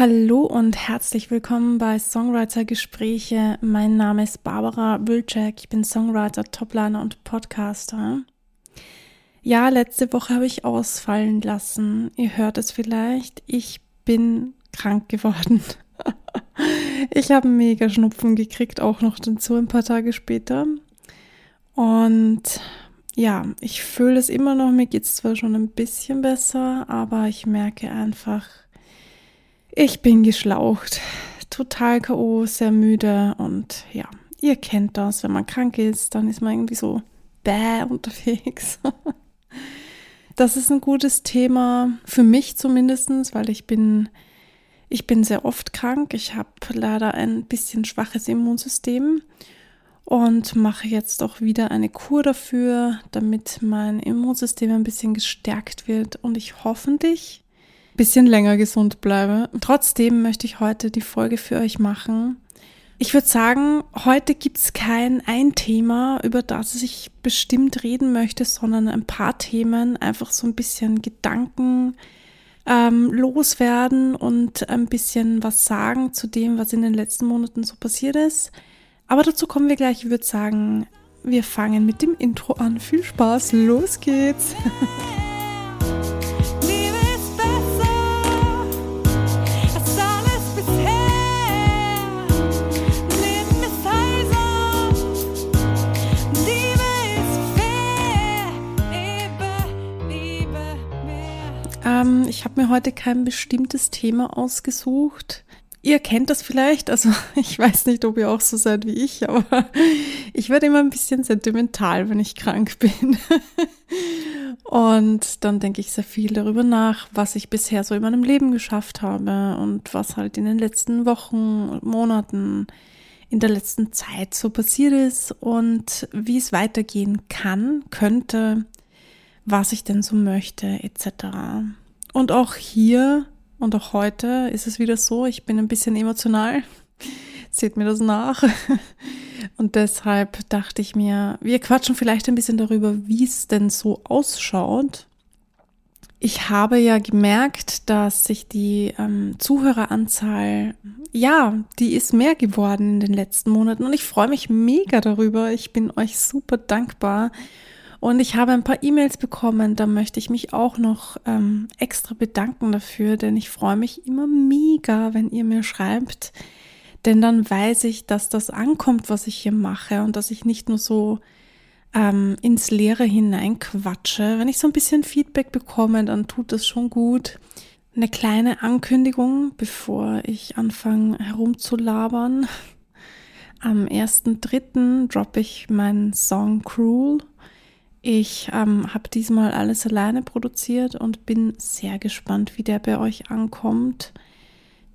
Hallo und herzlich willkommen bei Songwriter Gespräche. Mein Name ist Barbara Wilczek. Ich bin Songwriter, Topliner und Podcaster. Ja, letzte Woche habe ich ausfallen lassen. Ihr hört es vielleicht. Ich bin krank geworden. ich habe mega Schnupfen gekriegt, auch noch dazu ein paar Tage später. Und ja, ich fühle es immer noch. Mir geht es zwar schon ein bisschen besser, aber ich merke einfach, ich bin geschlaucht, total K.O., sehr müde und ja, ihr kennt das, wenn man krank ist, dann ist man irgendwie so bäh unterwegs. Das ist ein gutes Thema für mich zumindest, weil ich bin, ich bin sehr oft krank. Ich habe leider ein bisschen schwaches Immunsystem und mache jetzt auch wieder eine Kur dafür, damit mein Immunsystem ein bisschen gestärkt wird und ich hoffentlich bisschen länger gesund bleibe. Trotzdem möchte ich heute die Folge für euch machen. Ich würde sagen, heute gibt es kein ein Thema, über das ich bestimmt reden möchte, sondern ein paar Themen, einfach so ein bisschen Gedanken ähm, loswerden und ein bisschen was sagen zu dem, was in den letzten Monaten so passiert ist. Aber dazu kommen wir gleich. Ich würde sagen, wir fangen mit dem Intro an. Viel Spaß, los geht's. mir heute kein bestimmtes Thema ausgesucht. Ihr kennt das vielleicht, also ich weiß nicht, ob ihr auch so seid wie ich, aber ich werde immer ein bisschen sentimental, wenn ich krank bin. Und dann denke ich sehr viel darüber nach, was ich bisher so in meinem Leben geschafft habe und was halt in den letzten Wochen Monaten, in der letzten Zeit so passiert ist und wie es weitergehen kann, könnte, was ich denn so möchte, etc. Und auch hier und auch heute ist es wieder so, ich bin ein bisschen emotional. Seht mir das nach. Und deshalb dachte ich mir, wir quatschen vielleicht ein bisschen darüber, wie es denn so ausschaut. Ich habe ja gemerkt, dass sich die ähm, Zuhöreranzahl, ja, die ist mehr geworden in den letzten Monaten und ich freue mich mega darüber. Ich bin euch super dankbar und ich habe ein paar E-Mails bekommen, da möchte ich mich auch noch ähm, extra bedanken dafür, denn ich freue mich immer mega, wenn ihr mir schreibt, denn dann weiß ich, dass das ankommt, was ich hier mache und dass ich nicht nur so ähm, ins Leere hineinquatsche. Wenn ich so ein bisschen Feedback bekomme, dann tut das schon gut. Eine kleine Ankündigung, bevor ich anfange herumzulabern. Am 1.3. droppe ich meinen Song Cruel ich ähm, habe diesmal alles alleine produziert und bin sehr gespannt, wie der bei euch ankommt.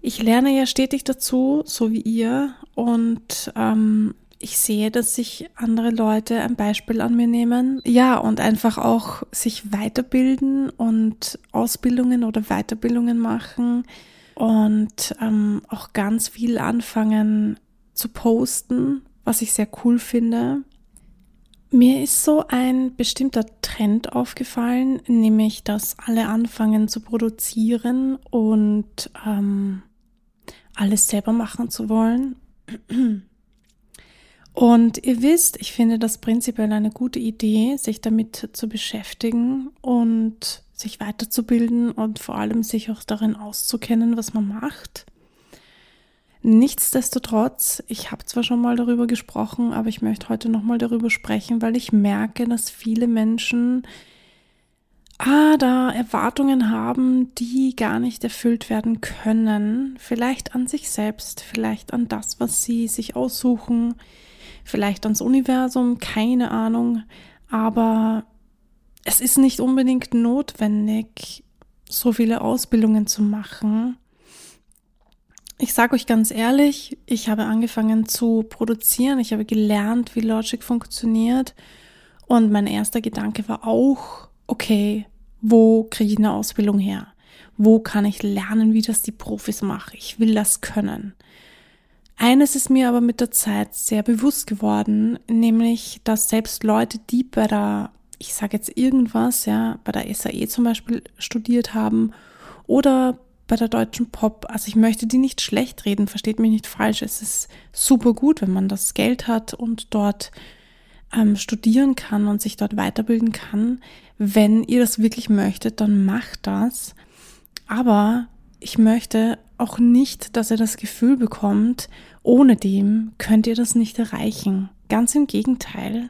Ich lerne ja stetig dazu, so wie ihr, und ähm, ich sehe, dass sich andere Leute ein Beispiel an mir nehmen. Ja, und einfach auch sich weiterbilden und Ausbildungen oder Weiterbildungen machen und ähm, auch ganz viel anfangen zu posten, was ich sehr cool finde. Mir ist so ein bestimmter Trend aufgefallen, nämlich dass alle anfangen zu produzieren und ähm, alles selber machen zu wollen. Und ihr wisst, ich finde das prinzipiell eine gute Idee, sich damit zu beschäftigen und sich weiterzubilden und vor allem sich auch darin auszukennen, was man macht. Nichtsdestotrotz, ich habe zwar schon mal darüber gesprochen, aber ich möchte heute nochmal darüber sprechen, weil ich merke, dass viele Menschen ah, da Erwartungen haben, die gar nicht erfüllt werden können. Vielleicht an sich selbst, vielleicht an das, was sie sich aussuchen, vielleicht ans Universum, keine Ahnung. Aber es ist nicht unbedingt notwendig, so viele Ausbildungen zu machen ich sage euch ganz ehrlich, ich habe angefangen zu produzieren, ich habe gelernt, wie Logic funktioniert und mein erster Gedanke war auch, okay, wo kriege ich eine Ausbildung her? Wo kann ich lernen, wie das die Profis machen? Ich will das können. Eines ist mir aber mit der Zeit sehr bewusst geworden, nämlich, dass selbst Leute, die bei der, ich sage jetzt irgendwas, ja, bei der SAE zum Beispiel studiert haben oder bei der deutschen Pop. Also ich möchte die nicht schlecht reden, versteht mich nicht falsch. Es ist super gut, wenn man das Geld hat und dort ähm, studieren kann und sich dort weiterbilden kann. Wenn ihr das wirklich möchtet, dann macht das. Aber ich möchte auch nicht, dass ihr das Gefühl bekommt, ohne dem könnt ihr das nicht erreichen. Ganz im Gegenteil.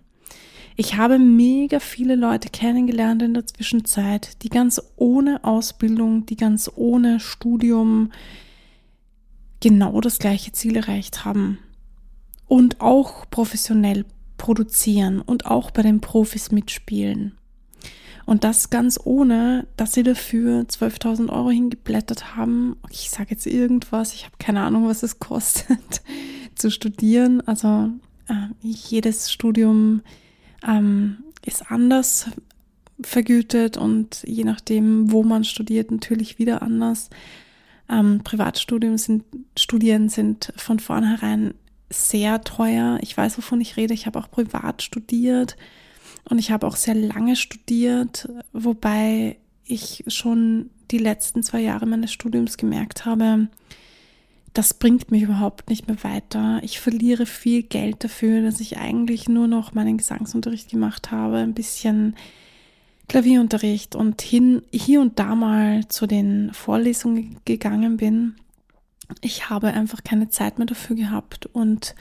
Ich habe mega viele Leute kennengelernt in der Zwischenzeit, die ganz ohne Ausbildung, die ganz ohne Studium genau das gleiche Ziel erreicht haben. Und auch professionell produzieren und auch bei den Profis mitspielen. Und das ganz ohne, dass sie dafür 12.000 Euro hingeblättert haben. Ich sage jetzt irgendwas, ich habe keine Ahnung, was es kostet zu studieren. Also äh, jedes Studium ähm, ist anders vergütet und je nachdem, wo man studiert, natürlich wieder anders. Ähm, Privatstudien sind, Studien sind von vornherein sehr teuer. Ich weiß, wovon ich rede. Ich habe auch privat studiert und ich habe auch sehr lange studiert, wobei ich schon die letzten zwei Jahre meines Studiums gemerkt habe, das bringt mich überhaupt nicht mehr weiter. Ich verliere viel Geld dafür, dass ich eigentlich nur noch meinen Gesangsunterricht gemacht habe, ein bisschen Klavierunterricht und hin, hier und da mal zu den Vorlesungen gegangen bin. Ich habe einfach keine Zeit mehr dafür gehabt und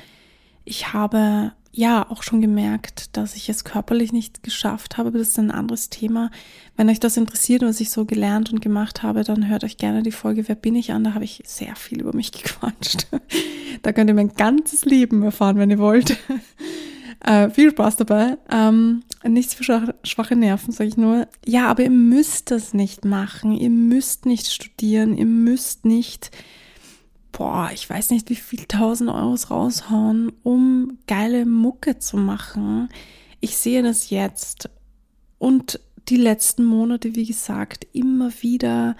ich habe ja auch schon gemerkt, dass ich es körperlich nicht geschafft habe, das ist ein anderes Thema. Wenn euch das interessiert, was ich so gelernt und gemacht habe, dann hört euch gerne die Folge Wer bin ich an? Da habe ich sehr viel über mich gequatscht. da könnt ihr mein ganzes Leben erfahren, wenn ihr wollt. Äh, viel Spaß dabei. Ähm, nichts für schwache, schwache Nerven, sage ich nur. Ja, aber ihr müsst das nicht machen. Ihr müsst nicht studieren. Ihr müsst nicht boah, ich weiß nicht, wie viel tausend Euros raushauen, um geile Mucke zu machen. Ich sehe das jetzt und die letzten Monate, wie gesagt, immer wieder.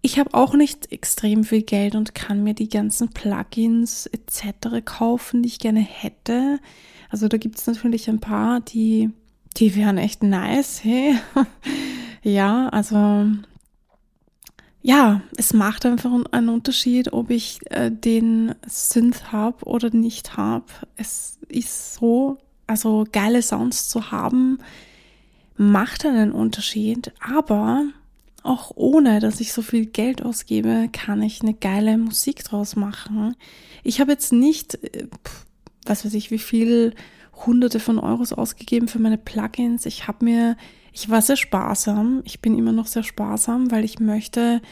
Ich habe auch nicht extrem viel Geld und kann mir die ganzen Plugins etc. kaufen, die ich gerne hätte. Also da gibt es natürlich ein paar, die, die wären echt nice, hey. ja, also ja, es macht einfach einen Unterschied, ob ich äh, den Synth habe oder nicht habe. Es ist so, also geile Sounds zu haben, macht einen Unterschied, aber auch ohne, dass ich so viel Geld ausgebe, kann ich eine geile Musik draus machen. Ich habe jetzt nicht, äh, was weiß ich, wie viel Hunderte von Euros ausgegeben für meine Plugins. Ich habe mir ich war sehr sparsam. Ich bin immer noch sehr sparsam, weil ich möchte,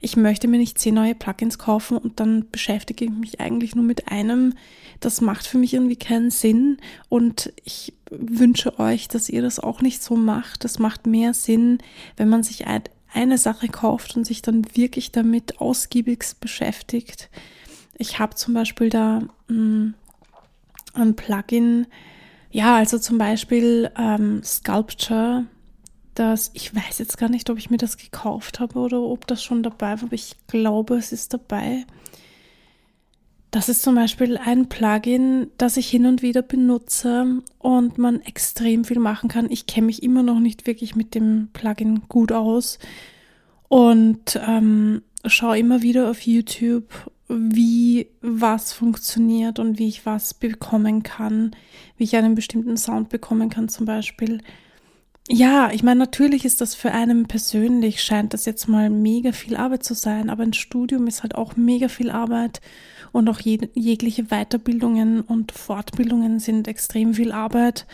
ich möchte mir nicht zehn neue Plugins kaufen und dann beschäftige ich mich eigentlich nur mit einem. Das macht für mich irgendwie keinen Sinn und ich wünsche euch, dass ihr das auch nicht so macht. Das macht mehr Sinn, wenn man sich eine Sache kauft und sich dann wirklich damit ausgiebig beschäftigt. Ich habe zum Beispiel da mh, mm, ein Plugin, ja, also zum Beispiel ähm, Sculpture das, ich weiß jetzt gar nicht, ob ich mir das gekauft habe oder ob das schon dabei war, aber ich glaube, es ist dabei. Das ist zum Beispiel ein Plugin, das ich hin und wieder benutze und man extrem viel machen kann. Ich kenne mich immer noch nicht wirklich mit dem Plugin gut aus und ähm, schaue immer wieder auf YouTube, wie was funktioniert und wie ich was bekommen kann, wie ich einen bestimmten Sound bekommen kann zum Beispiel. Ja, ich meine, natürlich ist das für einen persönlich, scheint das jetzt mal mega viel Arbeit zu sein, aber ein Studium ist halt auch mega viel Arbeit und auch jeg jegliche Weiterbildungen und Fortbildungen sind extrem viel Arbeit.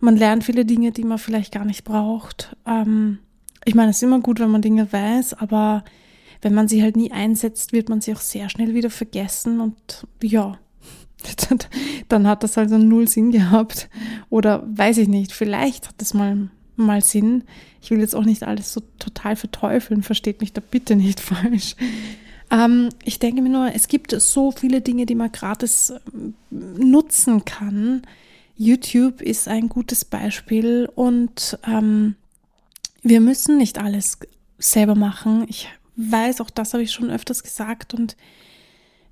Man lernt viele Dinge, die man vielleicht gar nicht braucht. Ähm, ich meine, es ist immer gut, wenn man Dinge weiß, aber wenn man sie halt nie einsetzt, wird man sie auch sehr schnell wieder vergessen und ja, dann hat das also null Sinn gehabt. Oder weiß ich nicht, vielleicht hat es mal mal Sinn. Ich will jetzt auch nicht alles so total verteufeln, versteht mich da bitte nicht falsch. Ähm, ich denke mir nur, es gibt so viele Dinge, die man gratis ähm, nutzen kann. YouTube ist ein gutes Beispiel und ähm, wir müssen nicht alles selber machen. Ich weiß, auch das habe ich schon öfters gesagt und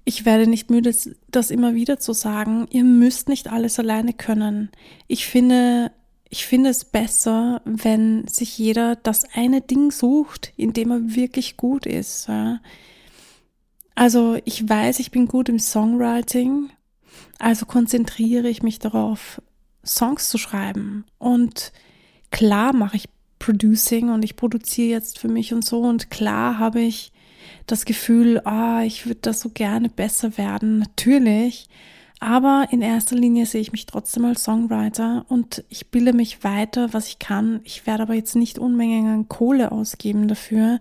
ich werde nicht müde, das immer wieder zu sagen. Ihr müsst nicht alles alleine können. Ich finde, ich finde es besser, wenn sich jeder das eine Ding sucht, in dem er wirklich gut ist. Ja. Also ich weiß, ich bin gut im Songwriting, also konzentriere ich mich darauf, Songs zu schreiben. Und klar mache ich Producing und ich produziere jetzt für mich und so. Und klar habe ich das Gefühl, ah, ich würde das so gerne besser werden. Natürlich. Aber in erster Linie sehe ich mich trotzdem als Songwriter und ich bilde mich weiter, was ich kann. Ich werde aber jetzt nicht Unmengen an Kohle ausgeben dafür,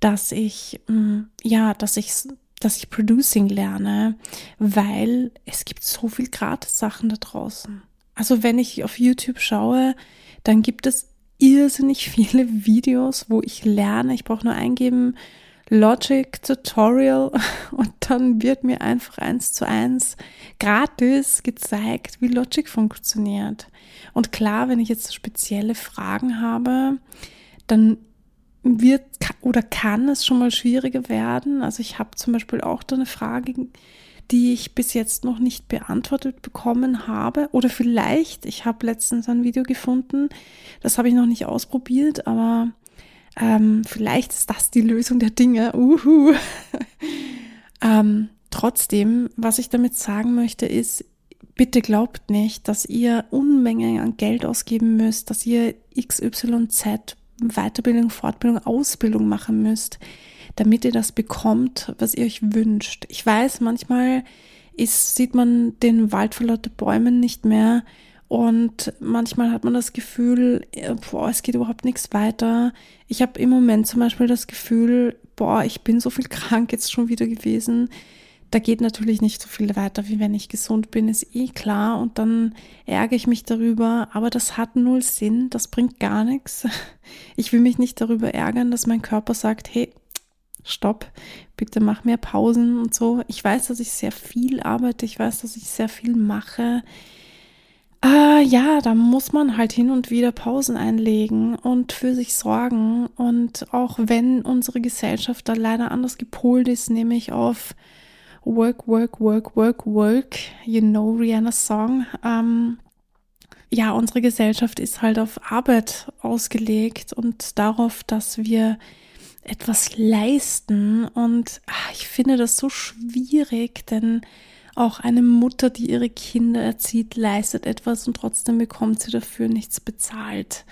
dass ich, mm, ja, dass ich, dass ich Producing lerne, weil es gibt so viel Gratis-Sachen da draußen. Also wenn ich auf YouTube schaue, dann gibt es irrsinnig viele Videos, wo ich lerne. Ich brauche nur eingeben, Logic Tutorial und dann wird mir einfach eins zu eins gratis gezeigt, wie Logic funktioniert. Und klar, wenn ich jetzt spezielle Fragen habe, dann wird oder kann es schon mal schwieriger werden. Also ich habe zum Beispiel auch da eine Frage, die ich bis jetzt noch nicht beantwortet bekommen habe. Oder vielleicht, ich habe letztens ein Video gefunden, das habe ich noch nicht ausprobiert, aber ähm, vielleicht ist das die Lösung der Dinge. Uhu. ähm, trotzdem, was ich damit sagen möchte, ist, bitte glaubt nicht, dass ihr Unmengen an Geld ausgeben müsst, dass ihr XYZ Weiterbildung, Fortbildung, Ausbildung machen müsst damit ihr das bekommt, was ihr euch wünscht. Ich weiß, manchmal ist, sieht man den Wald vor Bäumen nicht mehr und manchmal hat man das Gefühl, äh, boah, es geht überhaupt nichts weiter. Ich habe im Moment zum Beispiel das Gefühl, boah, ich bin so viel krank jetzt schon wieder gewesen. Da geht natürlich nicht so viel weiter, wie wenn ich gesund bin, ist eh klar. Und dann ärgere ich mich darüber. Aber das hat null Sinn. Das bringt gar nichts. Ich will mich nicht darüber ärgern, dass mein Körper sagt, hey, stopp, bitte mach mehr Pausen und so. Ich weiß, dass ich sehr viel arbeite, ich weiß, dass ich sehr viel mache. Äh, ja, da muss man halt hin und wieder Pausen einlegen und für sich sorgen. Und auch wenn unsere Gesellschaft da leider anders gepolt ist, nämlich auf Work, Work, Work, Work, Work, you know Rihanna's Song. Ähm, ja, unsere Gesellschaft ist halt auf Arbeit ausgelegt und darauf, dass wir etwas leisten. Und ach, ich finde das so schwierig, denn auch eine Mutter, die ihre Kinder erzieht, leistet etwas und trotzdem bekommt sie dafür nichts bezahlt.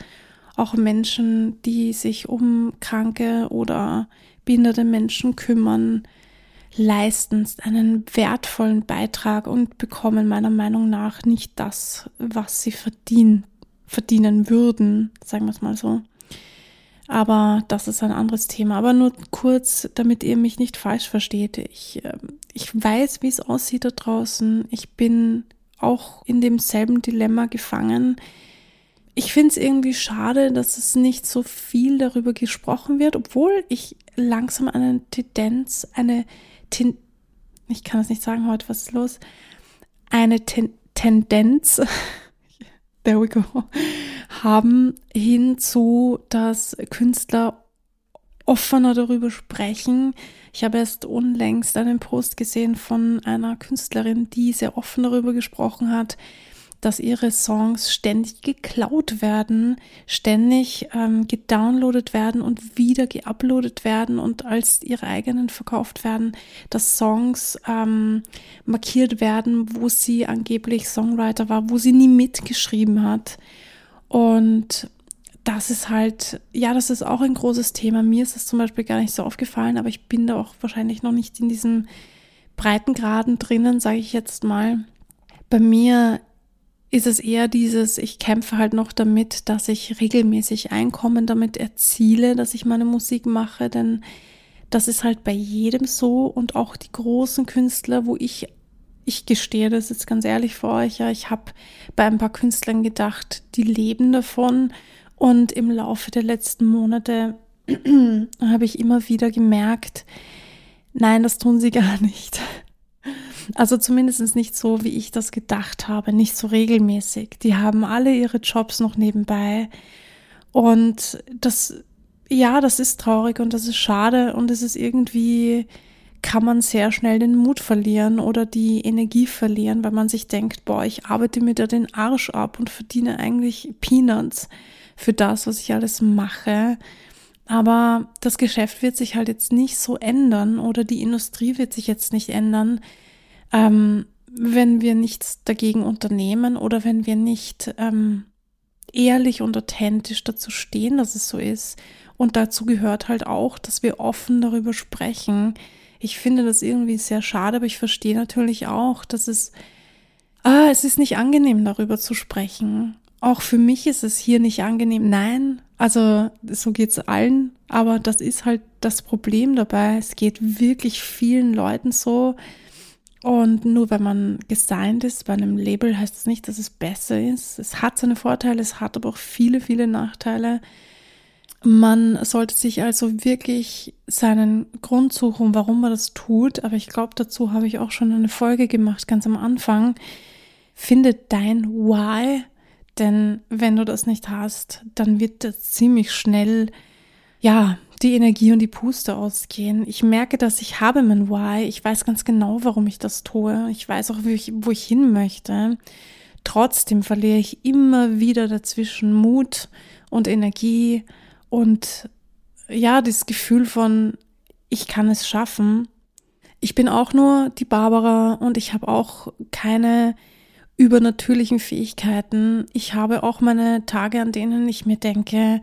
Auch Menschen, die sich um kranke oder behinderte Menschen kümmern, leisten einen wertvollen Beitrag und bekommen meiner Meinung nach nicht das, was sie verdienen, verdienen würden, sagen wir es mal so. Aber das ist ein anderes Thema. Aber nur kurz, damit ihr mich nicht falsch versteht. Ich, ähm, ich weiß, wie es aussieht da draußen. Ich bin auch in demselben Dilemma gefangen. Ich finde es irgendwie schade, dass es nicht so viel darüber gesprochen wird, obwohl ich langsam eine Tendenz, eine Ten ich kann es nicht sagen heute, was ist los, eine Ten Tendenz there we go, haben hinzu, dass Künstler offener darüber sprechen. Ich habe erst unlängst einen Post gesehen von einer Künstlerin, die sehr offen darüber gesprochen hat, dass ihre Songs ständig geklaut werden, ständig ähm, gedownloadet werden und wieder geuploadet werden und als ihre eigenen verkauft werden, dass Songs ähm, markiert werden, wo sie angeblich Songwriter war, wo sie nie mitgeschrieben hat. Und das ist halt, ja, das ist auch ein großes Thema. Mir ist das zum Beispiel gar nicht so aufgefallen, aber ich bin da auch wahrscheinlich noch nicht in diesem Breitengraden drinnen, sage ich jetzt mal. Bei mir ist es eher dieses, ich kämpfe halt noch damit, dass ich regelmäßig Einkommen damit erziele, dass ich meine Musik mache, denn das ist halt bei jedem so und auch die großen Künstler, wo ich, ich gestehe das jetzt ganz ehrlich vor euch, ja, ich habe bei ein paar Künstlern gedacht, die leben davon und im Laufe der letzten Monate habe ich immer wieder gemerkt, nein, das tun sie gar nicht. Also zumindest nicht so, wie ich das gedacht habe, nicht so regelmäßig. Die haben alle ihre Jobs noch nebenbei. Und das, ja, das ist traurig und das ist schade und es ist irgendwie kann man sehr schnell den Mut verlieren oder die Energie verlieren, weil man sich denkt, boah, ich arbeite mir da den Arsch ab und verdiene eigentlich Peanuts für das, was ich alles mache. Aber das Geschäft wird sich halt jetzt nicht so ändern oder die Industrie wird sich jetzt nicht ändern, ähm, wenn wir nichts dagegen unternehmen oder wenn wir nicht ähm, ehrlich und authentisch dazu stehen, dass es so ist. Und dazu gehört halt auch, dass wir offen darüber sprechen. Ich finde das irgendwie sehr schade, aber ich verstehe natürlich auch, dass es, ah, es ist nicht angenehm, darüber zu sprechen. Auch für mich ist es hier nicht angenehm. Nein, also so geht's allen, aber das ist halt das Problem dabei. Es geht wirklich vielen Leuten so. Und nur wenn man gesigned ist bei einem Label, heißt das nicht, dass es besser ist. Es hat seine Vorteile, es hat aber auch viele, viele Nachteile. Man sollte sich also wirklich seinen Grund suchen, warum man das tut. Aber ich glaube, dazu habe ich auch schon eine Folge gemacht, ganz am Anfang. Finde dein Why, denn wenn du das nicht hast, dann wird das ziemlich schnell, ja, die Energie und die Puste ausgehen. Ich merke, dass ich habe mein Why. Ich weiß ganz genau, warum ich das tue. Ich weiß auch, ich, wo ich hin möchte. Trotzdem verliere ich immer wieder dazwischen Mut und Energie und ja, das Gefühl von, ich kann es schaffen. Ich bin auch nur die Barbara und ich habe auch keine übernatürlichen Fähigkeiten. Ich habe auch meine Tage, an denen ich mir denke,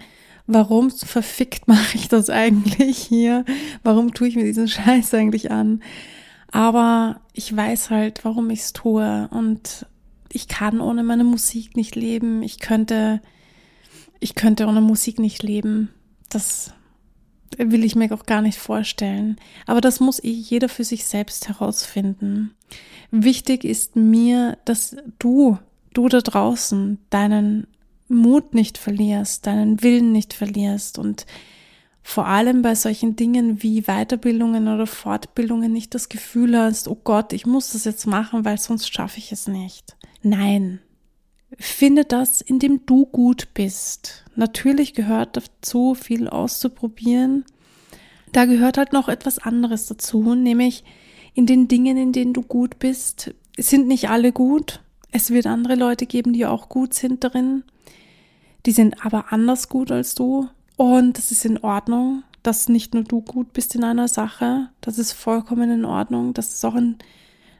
warum verfickt mache ich das eigentlich hier? Warum tue ich mir diesen Scheiß eigentlich an? Aber ich weiß halt, warum ich es tue und ich kann ohne meine Musik nicht leben. Ich könnte, ich könnte ohne Musik nicht leben. Das will ich mir auch gar nicht vorstellen. Aber das muss eh jeder für sich selbst herausfinden. Wichtig ist mir, dass du, du da draußen, deinen Mut nicht verlierst, deinen Willen nicht verlierst und vor allem bei solchen Dingen wie Weiterbildungen oder Fortbildungen nicht das Gefühl hast, oh Gott, ich muss das jetzt machen, weil sonst schaffe ich es nicht. Nein. Finde das, in dem du gut bist. Natürlich gehört dazu, viel auszuprobieren. Da gehört halt noch etwas anderes dazu, nämlich in den Dingen, in denen du gut bist, sind nicht alle gut. Es wird andere Leute geben, die auch gut sind darin. Die sind aber anders gut als du. Und das ist in Ordnung, dass nicht nur du gut bist in einer Sache. Das ist vollkommen in Ordnung. Das ist auch ein,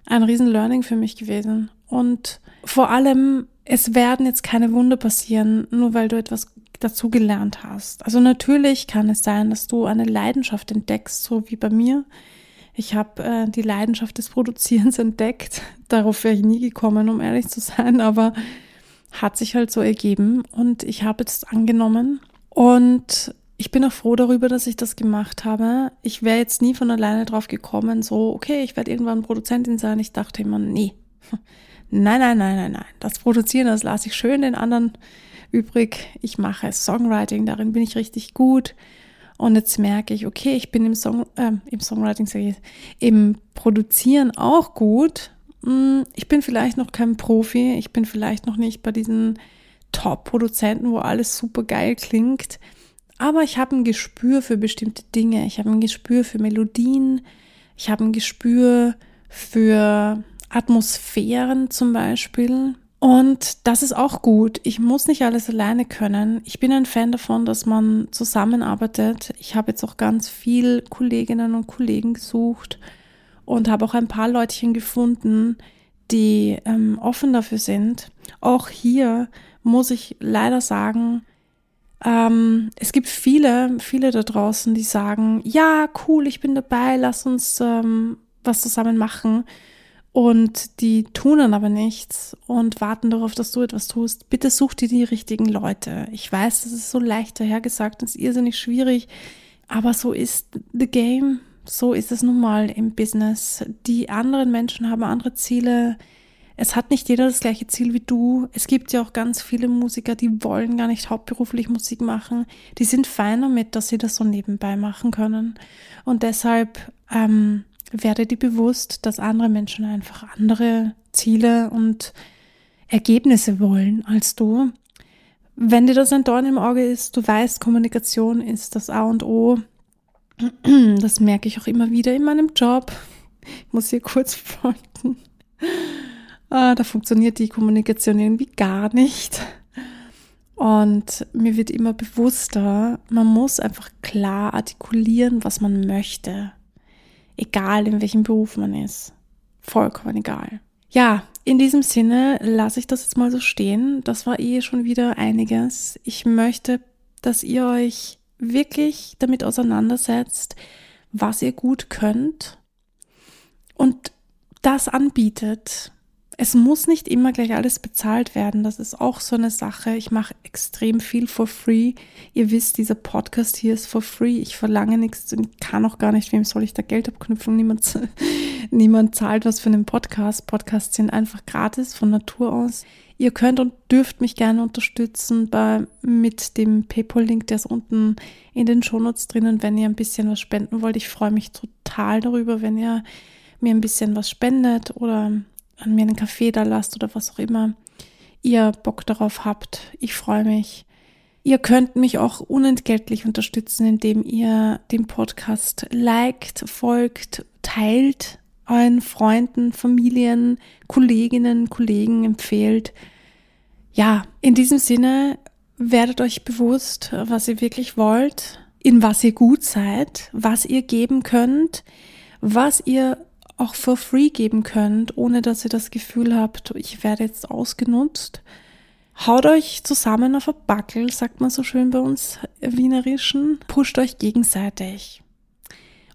ein riesen Learning für mich gewesen. Und vor allem, es werden jetzt keine Wunder passieren, nur weil du etwas dazu gelernt hast. Also natürlich kann es sein, dass du eine Leidenschaft entdeckst, so wie bei mir. Ich habe äh, die Leidenschaft des Produzierens entdeckt. Darauf wäre ich nie gekommen, um ehrlich zu sein, aber hat sich halt so ergeben und ich habe es angenommen und ich bin auch froh darüber, dass ich das gemacht habe. Ich wäre jetzt nie von alleine drauf gekommen, so, okay, ich werde irgendwann Produzentin sein. Ich dachte immer, nee, nein, nein, nein, nein, nein. Das Produzieren, das lasse ich schön den anderen übrig. Ich mache Songwriting, darin bin ich richtig gut. Und jetzt merke ich, okay, ich bin im, Song, äh, im Songwriting, ich, im Produzieren auch gut. Hm, ich bin vielleicht noch kein Profi, ich bin vielleicht noch nicht bei diesen Top-Produzenten, wo alles super geil klingt. Aber ich habe ein Gespür für bestimmte Dinge. Ich habe ein Gespür für Melodien. Ich habe ein Gespür für Atmosphären zum Beispiel. Und das ist auch gut. Ich muss nicht alles alleine können. Ich bin ein Fan davon, dass man zusammenarbeitet. Ich habe jetzt auch ganz viel Kolleginnen und Kollegen gesucht und habe auch ein paar Leutchen gefunden, die ähm, offen dafür sind. Auch hier muss ich leider sagen, ähm, es gibt viele, viele da draußen, die sagen, ja, cool, ich bin dabei, lass uns ähm, was zusammen machen. Und die tun dann aber nichts und warten darauf, dass du etwas tust. Bitte such dir die richtigen Leute. Ich weiß, das ist so leicht dahergesagt, das ist irrsinnig schwierig, aber so ist the game. So ist es nun mal im Business. Die anderen Menschen haben andere Ziele. Es hat nicht jeder das gleiche Ziel wie du. Es gibt ja auch ganz viele Musiker, die wollen gar nicht hauptberuflich Musik machen. Die sind fein damit, dass sie das so nebenbei machen können. Und deshalb ähm, werde dir bewusst, dass andere Menschen einfach andere Ziele und Ergebnisse wollen als du. Wenn dir das ein Dorn im Auge ist, du weißt, Kommunikation ist das A und O. Das merke ich auch immer wieder in meinem Job. Ich muss hier kurz folgen. Ah, da funktioniert die Kommunikation irgendwie gar nicht. Und mir wird immer bewusster, man muss einfach klar artikulieren, was man möchte. Egal in welchem Beruf man ist. Vollkommen egal. Ja, in diesem Sinne lasse ich das jetzt mal so stehen. Das war eh schon wieder einiges. Ich möchte, dass ihr euch wirklich damit auseinandersetzt, was ihr gut könnt und das anbietet. Es muss nicht immer gleich alles bezahlt werden. Das ist auch so eine Sache. Ich mache extrem viel for free. Ihr wisst, dieser Podcast hier ist for free. Ich verlange nichts und kann auch gar nicht. Wem soll ich da Geld abknüpfen? Niemand, niemand zahlt was für einen Podcast. Podcasts sind einfach gratis von Natur aus. Ihr könnt und dürft mich gerne unterstützen bei, mit dem PayPal-Link, der ist unten in den Shownotes drinnen, wenn ihr ein bisschen was spenden wollt. Ich freue mich total darüber, wenn ihr mir ein bisschen was spendet oder an mir einen Kaffee da lasst oder was auch immer ihr Bock darauf habt. Ich freue mich. Ihr könnt mich auch unentgeltlich unterstützen, indem ihr den Podcast liked, folgt, teilt, euren Freunden, Familien, Kolleginnen, Kollegen empfehlt. Ja, in diesem Sinne werdet euch bewusst, was ihr wirklich wollt, in was ihr gut seid, was ihr geben könnt, was ihr auch for free geben könnt, ohne dass ihr das Gefühl habt, ich werde jetzt ausgenutzt. Haut euch zusammen auf ein Backel, sagt man so schön bei uns Wienerischen. Pusht euch gegenseitig.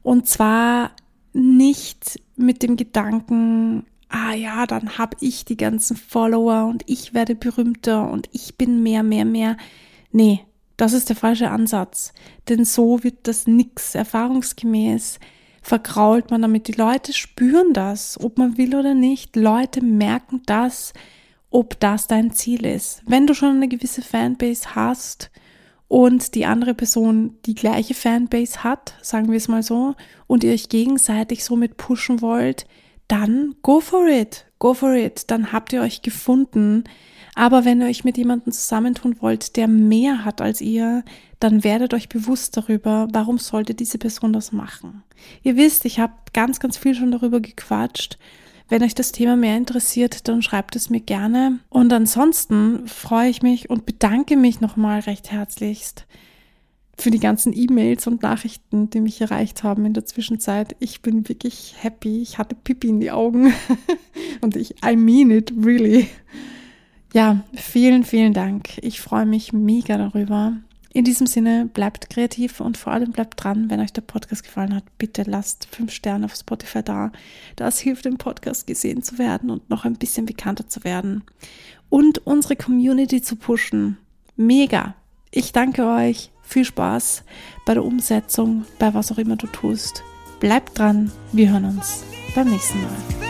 Und zwar nicht mit dem Gedanken, ah ja, dann habe ich die ganzen Follower und ich werde berühmter und ich bin mehr, mehr, mehr. Nee, das ist der falsche Ansatz. Denn so wird das nix. Erfahrungsgemäß vergrault man damit. Die Leute spüren das, ob man will oder nicht. Leute merken das, ob das dein Ziel ist. Wenn du schon eine gewisse Fanbase hast und die andere Person die gleiche Fanbase hat, sagen wir es mal so, und ihr euch gegenseitig somit pushen wollt, dann go for it, go for it, dann habt ihr euch gefunden. Aber wenn ihr euch mit jemandem zusammentun wollt, der mehr hat als ihr, dann werdet euch bewusst darüber, warum sollte diese Person das machen. Ihr wisst, ich habe ganz, ganz viel schon darüber gequatscht. Wenn euch das Thema mehr interessiert, dann schreibt es mir gerne. Und ansonsten freue ich mich und bedanke mich nochmal recht herzlichst für die ganzen E-Mails und Nachrichten, die mich erreicht haben in der Zwischenzeit. Ich bin wirklich happy. Ich hatte Pipi in die Augen. und ich, I mean it, really. Ja, vielen, vielen Dank. Ich freue mich mega darüber. In diesem Sinne, bleibt kreativ und vor allem bleibt dran, wenn euch der Podcast gefallen hat. Bitte lasst fünf Sterne auf Spotify da. Das hilft dem Podcast gesehen zu werden und noch ein bisschen bekannter zu werden. Und unsere Community zu pushen. Mega. Ich danke euch. Viel Spaß bei der Umsetzung, bei was auch immer du tust. Bleibt dran. Wir hören uns beim nächsten Mal.